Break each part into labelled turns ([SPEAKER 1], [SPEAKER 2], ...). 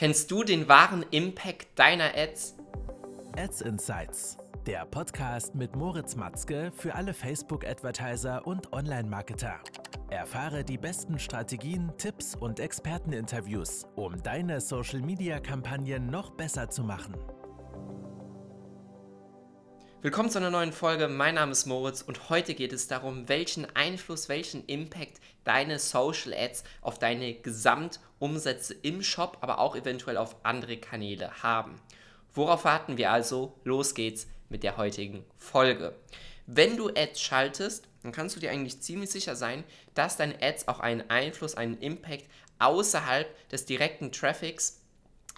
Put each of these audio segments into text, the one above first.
[SPEAKER 1] Kennst du den wahren Impact deiner Ads?
[SPEAKER 2] Ads Insights, der Podcast mit Moritz Matzke für alle Facebook-Advertiser und Online-Marketer. Erfahre die besten Strategien, Tipps und Experteninterviews, um deine Social-Media-Kampagnen noch besser zu machen.
[SPEAKER 1] Willkommen zu einer neuen Folge. Mein Name ist Moritz und heute geht es darum, welchen Einfluss, welchen Impact deine Social Ads auf deine Gesamtumsätze im Shop, aber auch eventuell auf andere Kanäle haben. Worauf warten wir also? Los geht's mit der heutigen Folge. Wenn du Ads schaltest, dann kannst du dir eigentlich ziemlich sicher sein, dass deine Ads auch einen Einfluss, einen Impact außerhalb des direkten Traffics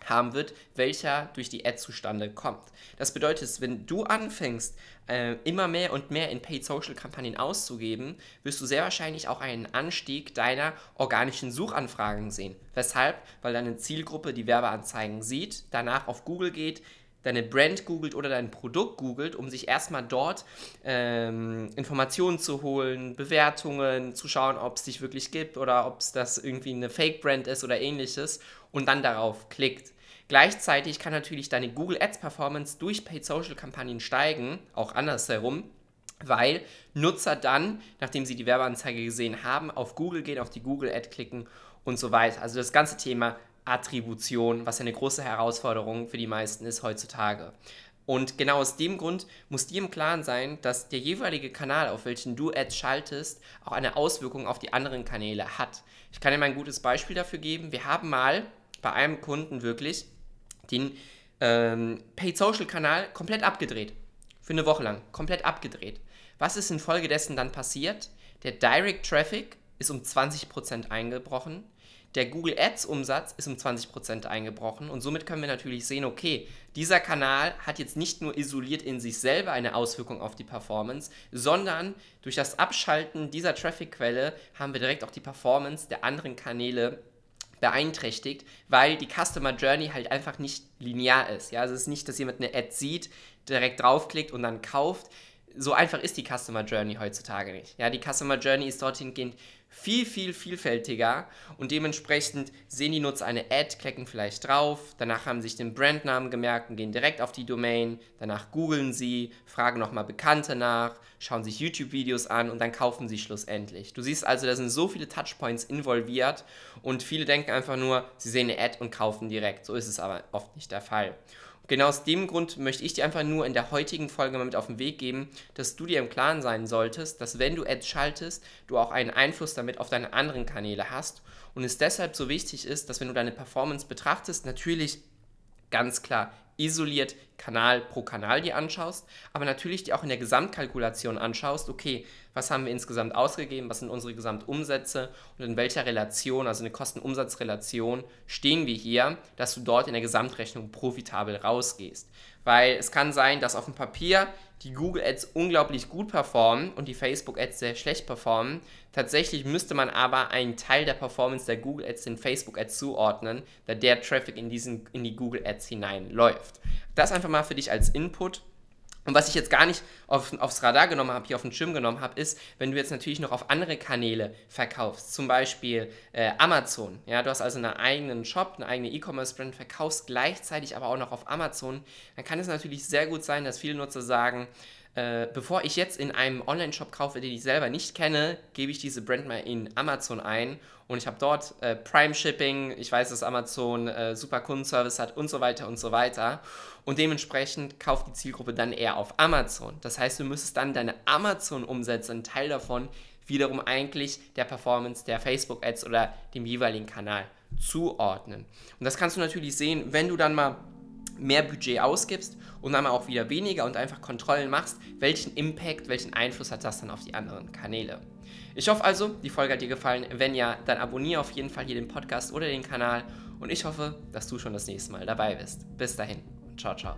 [SPEAKER 1] haben wird, welcher durch die Ad zustande kommt. Das bedeutet, wenn du anfängst, äh, immer mehr und mehr in Paid Social Kampagnen auszugeben, wirst du sehr wahrscheinlich auch einen Anstieg deiner organischen Suchanfragen sehen. Weshalb? Weil deine Zielgruppe die Werbeanzeigen sieht, danach auf Google geht, deine Brand googelt oder dein Produkt googelt, um sich erstmal dort ähm, Informationen zu holen, Bewertungen, zu schauen, ob es dich wirklich gibt oder ob es das irgendwie eine Fake-Brand ist oder ähnliches und dann darauf klickt. Gleichzeitig kann natürlich deine Google Ads Performance durch Paid Social Kampagnen steigen, auch andersherum, weil Nutzer dann, nachdem sie die Werbeanzeige gesehen haben, auf Google gehen, auf die Google Ad klicken und so weiter. Also das ganze Thema Attribution, was eine große Herausforderung für die meisten ist heutzutage. Und genau aus dem Grund muss dir im Klaren sein, dass der jeweilige Kanal, auf welchen du Ads schaltest, auch eine Auswirkung auf die anderen Kanäle hat. Ich kann dir mal ein gutes Beispiel dafür geben. Wir haben mal bei einem Kunden wirklich den ähm, Paid Social Kanal komplett abgedreht. Für eine Woche lang. Komplett abgedreht. Was ist infolgedessen dann passiert? Der Direct Traffic ist um 20% eingebrochen. Der Google Ads Umsatz ist um 20% eingebrochen und somit können wir natürlich sehen, okay, dieser Kanal hat jetzt nicht nur isoliert in sich selber eine Auswirkung auf die Performance, sondern durch das Abschalten dieser Traffic-Quelle haben wir direkt auch die Performance der anderen Kanäle beeinträchtigt, weil die Customer Journey halt einfach nicht linear ist. Ja, also es ist nicht, dass jemand eine Ad sieht, direkt draufklickt und dann kauft. So einfach ist die Customer Journey heutzutage nicht. Ja, die Customer Journey ist dorthin gehend viel, viel vielfältiger und dementsprechend sehen die Nutzer eine Ad, klicken vielleicht drauf, danach haben sie sich den Brandnamen gemerkt und gehen direkt auf die Domain, danach googeln sie, fragen nochmal Bekannte nach, schauen sich YouTube-Videos an und dann kaufen sie schlussendlich. Du siehst also, da sind so viele Touchpoints involviert und viele denken einfach nur, sie sehen eine Ad und kaufen direkt. So ist es aber oft nicht der Fall genau aus dem Grund möchte ich dir einfach nur in der heutigen Folge mal mit auf den Weg geben, dass du dir im Klaren sein solltest, dass wenn du Ads schaltest, du auch einen Einfluss damit auf deine anderen Kanäle hast und es deshalb so wichtig ist, dass wenn du deine Performance betrachtest, natürlich ganz klar isoliert Kanal pro Kanal dir anschaust, aber natürlich dir auch in der Gesamtkalkulation anschaust, okay, was haben wir insgesamt ausgegeben, was sind unsere Gesamtumsätze und in welcher Relation, also eine Kosten-Umsatz-Relation, stehen wir hier, dass du dort in der Gesamtrechnung profitabel rausgehst. Weil es kann sein, dass auf dem Papier die Google Ads unglaublich gut performen und die Facebook Ads sehr schlecht performen. Tatsächlich müsste man aber einen Teil der Performance der Google Ads den Facebook Ads zuordnen, da der Traffic in, diesen, in die Google Ads hineinläuft. Das einfach mal für dich als Input. Und was ich jetzt gar nicht auf, aufs Radar genommen habe, hier auf den Schirm genommen habe, ist, wenn du jetzt natürlich noch auf andere Kanäle verkaufst, zum Beispiel äh, Amazon. Ja, du hast also einen eigenen Shop, eine eigene E-Commerce-Brand, verkaufst gleichzeitig aber auch noch auf Amazon, dann kann es natürlich sehr gut sein, dass viele Nutzer sagen, äh, bevor ich jetzt in einem Online-Shop kaufe, den ich selber nicht kenne, gebe ich diese Brand mal in Amazon ein und ich habe dort äh, Prime Shipping, ich weiß, dass Amazon äh, super Kundenservice hat und so weiter und so weiter. Und dementsprechend kauft die Zielgruppe dann eher auf Amazon. Das heißt, du müsstest dann deine Amazon-Umsätze, einen Teil davon, wiederum eigentlich der Performance der Facebook-Ads oder dem jeweiligen Kanal zuordnen. Und das kannst du natürlich sehen, wenn du dann mal mehr Budget ausgibst und dann auch wieder weniger und einfach Kontrollen machst, welchen Impact, welchen Einfluss hat das dann auf die anderen Kanäle. Ich hoffe also, die Folge hat dir gefallen. Wenn ja, dann abonniere auf jeden Fall hier den Podcast oder den Kanal und ich hoffe, dass du schon das nächste Mal dabei bist. Bis dahin und ciao, ciao.